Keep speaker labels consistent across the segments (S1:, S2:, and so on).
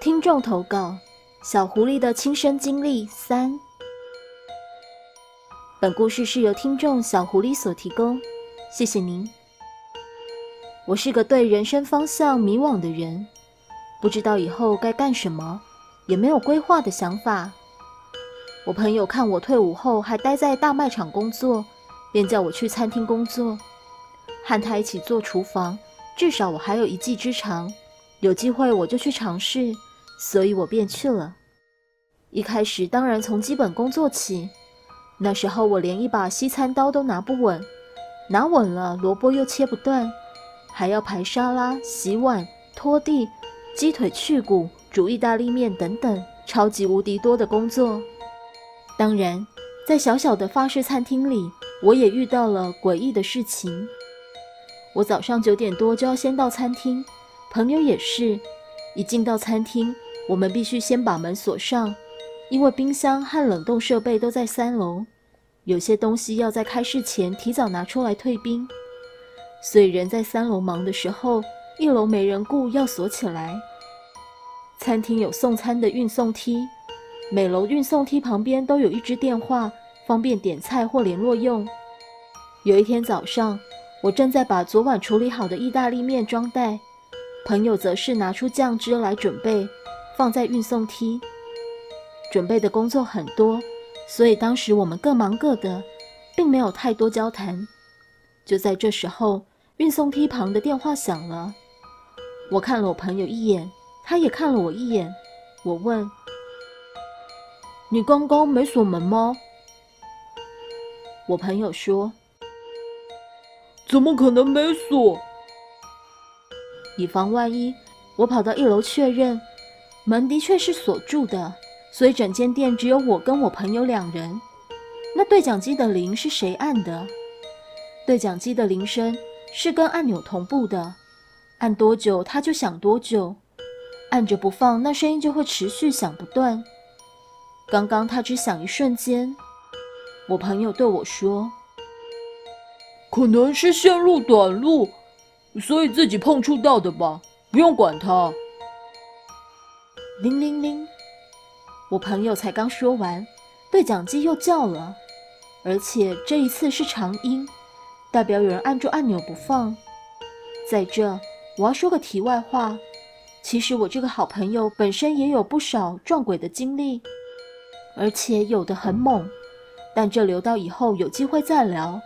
S1: 听众投稿：小狐狸的亲身经历三。本故事是由听众小狐狸所提供，谢谢您。我是个对人生方向迷惘的人，不知道以后该干什么，也没有规划的想法。我朋友看我退伍后还待在大卖场工作，便叫我去餐厅工作，和他一起做厨房，至少我还有一技之长。有机会我就去尝试，所以我便去了。一开始当然从基本工作起。那时候我连一把西餐刀都拿不稳，拿稳了萝卜又切不断，还要排沙拉、洗碗、拖地、鸡腿去骨、煮意大利面等等，超级无敌多的工作。当然，在小小的法式餐厅里，我也遇到了诡异的事情。我早上九点多就要先到餐厅，朋友也是，一进到餐厅，我们必须先把门锁上。因为冰箱和冷冻设备都在三楼，有些东西要在开市前提早拿出来退冰，所以人在三楼忙的时候，一楼没人顾，要锁起来。餐厅有送餐的运送梯，每楼运送梯旁边都有一支电话，方便点菜或联络用。有一天早上，我正在把昨晚处理好的意大利面装袋，朋友则是拿出酱汁来准备，放在运送梯。准备的工作很多，所以当时我们各忙各的，并没有太多交谈。就在这时候，运送梯旁的电话响了。我看了我朋友一眼，他也看了我一眼。我问：“你刚刚没锁门吗？”我朋友说：“
S2: 怎么可能没锁？”
S1: 以防万一，我跑到一楼确认，门的确是锁住的。所以整间店只有我跟我朋友两人。那对讲机的铃是谁按的？对讲机的铃声是跟按钮同步的，按多久它就响多久，按着不放，那声音就会持续响不断。刚刚它只响一瞬间。我朋友对我说：“
S2: 可能是线路短路，所以自己碰触到的吧，不用管它。”
S1: 铃铃铃。我朋友才刚说完，对讲机又叫了，而且这一次是长音，代表有人按住按钮不放。在这，我要说个题外话，其实我这个好朋友本身也有不少撞鬼的经历，而且有的很猛，但这留到以后有机会再聊。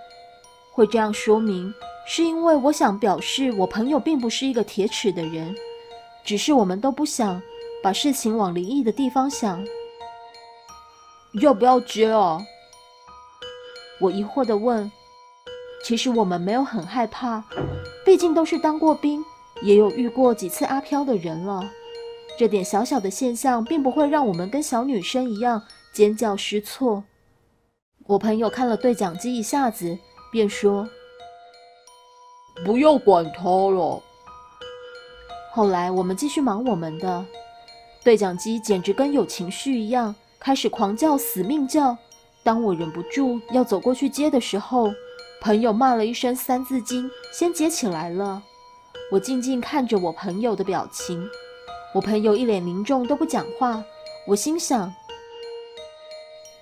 S1: 会这样说明，是因为我想表示我朋友并不是一个铁齿的人，只是我们都不想。把事情往灵异的地方想，
S2: 要不要接啊？
S1: 我疑惑的问。其实我们没有很害怕，毕竟都是当过兵，也有遇过几次阿飘的人了。这点小小的现象，并不会让我们跟小女生一样尖叫失措。我朋友看了对讲机一下子，便说：“
S2: 不要管他了。”
S1: 后来我们继续忙我们的。对讲机简直跟有情绪一样，开始狂叫，死命叫。当我忍不住要走过去接的时候，朋友骂了一声《三字经》，先接起来了。我静静看着我朋友的表情，我朋友一脸凝重，都不讲话。我心想：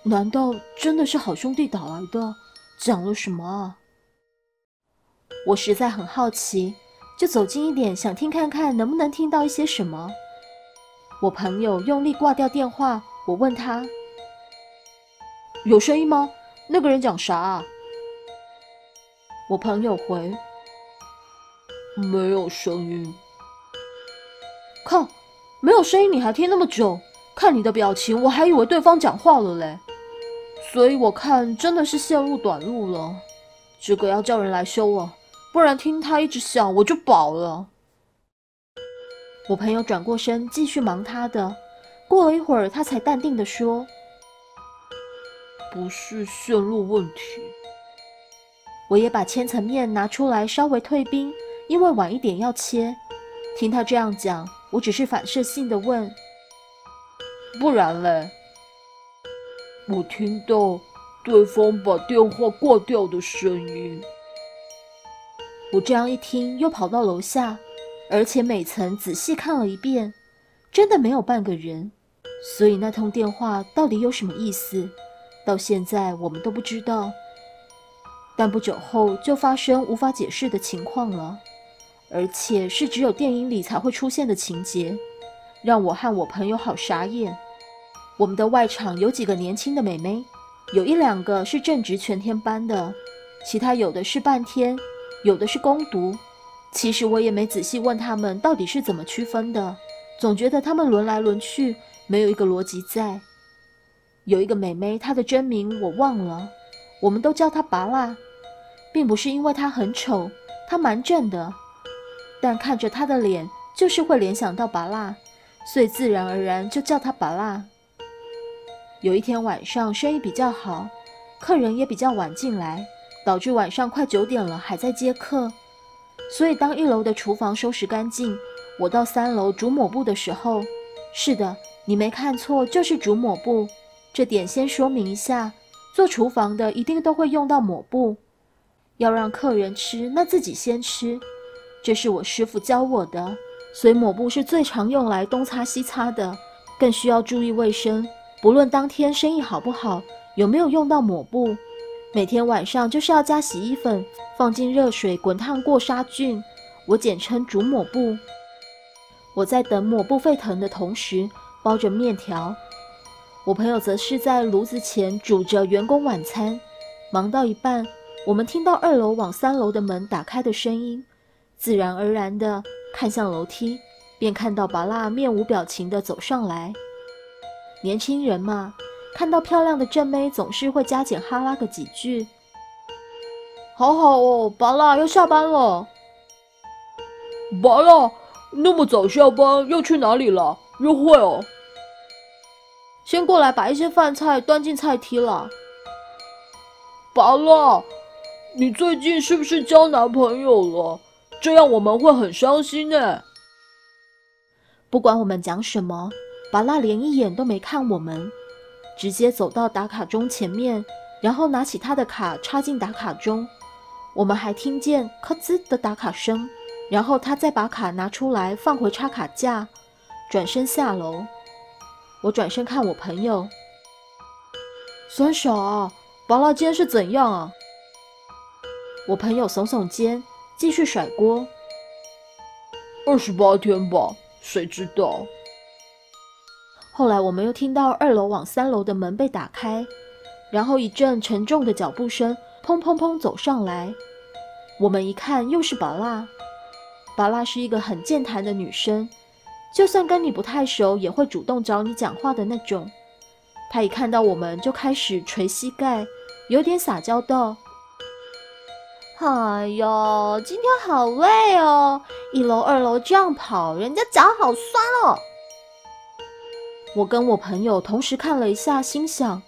S1: 难道真的是好兄弟打来的？讲了什么啊？我实在很好奇，就走近一点，想听看看能不能听到一些什么。我朋友用力挂掉电话，我问他：“有声音吗？那个人讲啥？”我朋友回：“
S2: 没有声音。”
S1: 靠，没有声音你还听那么久？看你的表情，我还以为对方讲话了嘞。所以我看真的是线路短路了，这个要叫人来修了，不然听他一直响我就饱了。我朋友转过身，继续忙他的。过了一会儿，他才淡定地说：“
S2: 不是线路问题。”
S1: 我也把千层面拿出来稍微退冰，因为晚一点要切。听他这样讲，我只是反射性的问：“
S2: 不然嘞？”我听到对方把电话挂掉的声音。
S1: 我这样一听，又跑到楼下。而且每层仔细看了一遍，真的没有半个人。所以那通电话到底有什么意思，到现在我们都不知道。但不久后就发生无法解释的情况了，而且是只有电影里才会出现的情节，让我和我朋友好傻眼。我们的外场有几个年轻的美眉，有一两个是正值全天班的，其他有的是半天，有的是攻读。其实我也没仔细问他们到底是怎么区分的，总觉得他们轮来轮去。没有一个逻辑在。有一个美眉，她的真名我忘了，我们都叫她拔蜡，并不是因为她很丑，她蛮正的，但看着她的脸就是会联想到拔蜡，所以自然而然就叫她拔蜡。有一天晚上生意比较好，客人也比较晚进来，导致晚上快九点了还在接客，所以当一楼的厨房收拾干净，我到三楼煮抹布的时候，是的。你没看错，就是煮抹布。这点先说明一下，做厨房的一定都会用到抹布。要让客人吃，那自己先吃。这是我师傅教我的，所以抹布是最常用来东擦西擦的，更需要注意卫生。不论当天生意好不好，有没有用到抹布，每天晚上就是要加洗衣粉，放进热水滚烫过杀菌。我简称煮抹布。我在等抹布沸腾的同时。包着面条，我朋友则是在炉子前煮着员工晚餐。忙到一半，我们听到二楼往三楼的门打开的声音，自然而然地看向楼梯，便看到巴拉面无表情地走上来。年轻人嘛，看到漂亮的正妹总是会加减哈拉个几句。
S2: 好好哦，巴拉要下班了。巴拉，那么早下班要去哪里了？约会哦。先过来把一些饭菜端进菜梯了。巴拉，你最近是不是交男朋友了？这样我们会很伤心呢。
S1: 不管我们讲什么，巴拉连一眼都没看我们，直接走到打卡钟前面，然后拿起他的卡插进打卡钟。我们还听见咔吱的打卡声，然后他再把卡拿出来放回插卡架，转身下楼。我转身看我朋友，
S2: 三傻，巴拉今天是怎样啊？
S1: 我朋友耸耸肩，继续甩锅。
S2: 二十八天吧，谁知道？
S1: 后来我们又听到二楼往三楼的门被打开，然后一阵沉重的脚步声，砰砰砰走上来。我们一看，又是宝拉。宝拉是一个很健谈的女生。就算跟你不太熟，也会主动找你讲话的那种。她一看到我们就开始捶膝盖，有点撒娇道：“
S3: 哎呦，今天好累哦，一楼二楼这样跑，人家脚好酸哦。”
S1: 我跟我朋友同时看了一下，心想：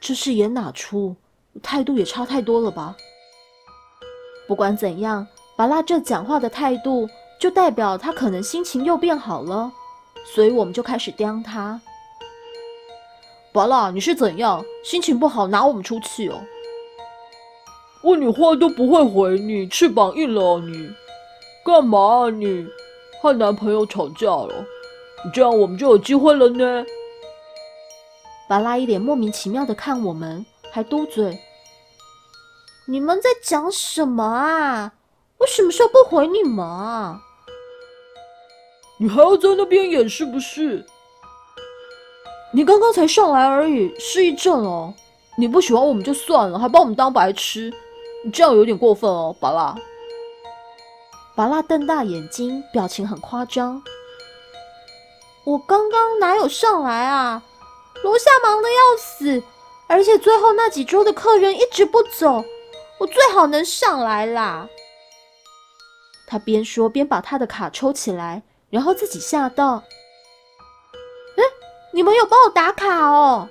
S1: 这是演哪出？态度也差太多了吧？不管怎样，巴拉这讲话的态度。就代表他可能心情又变好了，所以我们就开始刁他。
S2: 巴拉，你是怎样？心情不好拿我们出气哦？问你话都不会回你，翅膀硬了你？干嘛啊你？和男朋友吵架了？这样我们就有机会了呢？
S1: 巴拉一脸莫名其妙的看我们，还嘟嘴：“
S3: 你们在讲什么啊？我什么时候不回你们啊？”
S2: 你还要在那边演是不是？你刚刚才上来而已，失忆症哦。你不喜欢我们就算了，还把我们当白痴，你这样有点过分哦，巴拉。
S1: 巴拉瞪大眼睛，表情很夸张。
S3: 我刚刚哪有上来啊？楼下忙得要死，而且最后那几桌的客人一直不走，我最好能上来啦。
S1: 他边说边把他的卡抽起来。然后自己吓到，
S3: 哎，你们有帮我打卡哦！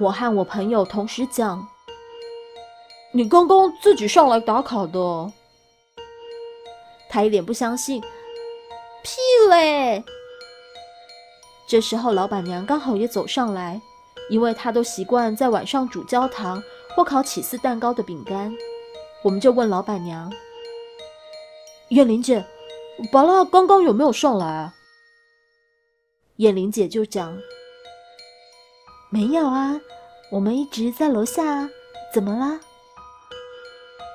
S1: 我和我朋友同时讲，
S2: 你刚刚自己上来打卡的。
S1: 他一脸不相信，
S3: 屁嘞！
S1: 这时候老板娘刚好也走上来，因为她都习惯在晚上煮焦糖或烤起司蛋糕的饼干，我们就问老板娘：“
S2: 燕玲姐。”巴拉刚刚有没有上来啊？
S1: 燕玲姐就讲：“没有啊，我们一直在楼下啊，怎么啦？”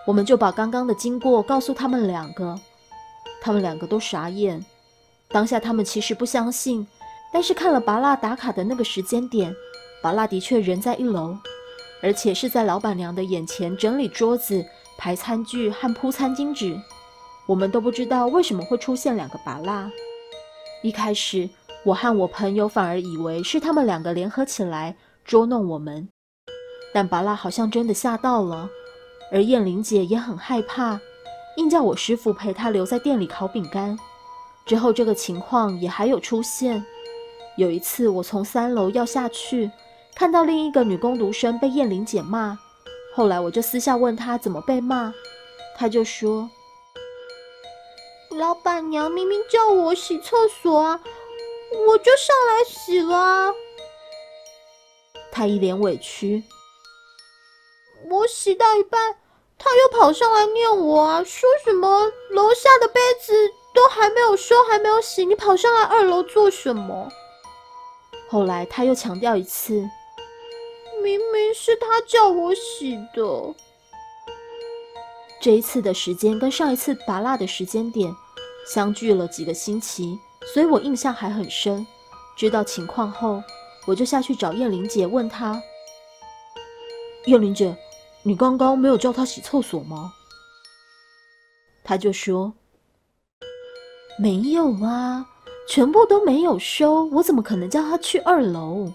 S1: 我们就把刚刚的经过告诉他们两个，他们两个都傻眼。当下他们其实不相信，但是看了拔蜡打卡的那个时间点，拔蜡的确人在一楼，而且是在老板娘的眼前整理桌子、排餐具和铺餐巾纸。我们都不知道为什么会出现两个拔蜡。一开始，我和我朋友反而以为是他们两个联合起来捉弄我们，但拔蜡好像真的吓到了，而燕玲姐也很害怕，硬叫我师傅陪她留在店里烤饼干。之后，这个情况也还有出现。有一次，我从三楼要下去，看到另一个女工读生被燕玲姐骂，后来我就私下问她怎么被骂，她就说。
S3: 老板娘明明叫我洗厕所啊，我就上来洗了。
S1: 她一脸委屈。
S3: 我洗到一半，他又跑上来念我啊，说什么楼下的杯子都还没有收，还没有洗，你跑上来二楼做什么？
S1: 后来他又强调一次，
S3: 明明是他叫我洗的。
S1: 这一次的时间跟上一次拔蜡的时间点。相距了几个星期，所以我印象还很深。知道情况后，我就下去找燕玲姐，问她：“
S2: 燕玲姐，你刚刚没有叫他洗厕所吗？”
S1: 她就说：“没有啊，全部都没有收，我怎么可能叫他去二楼？”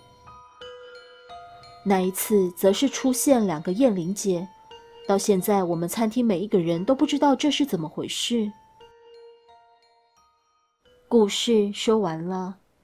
S1: 那一次则是出现两个燕玲姐，到现在我们餐厅每一个人都不知道这是怎么回事。故事说完了。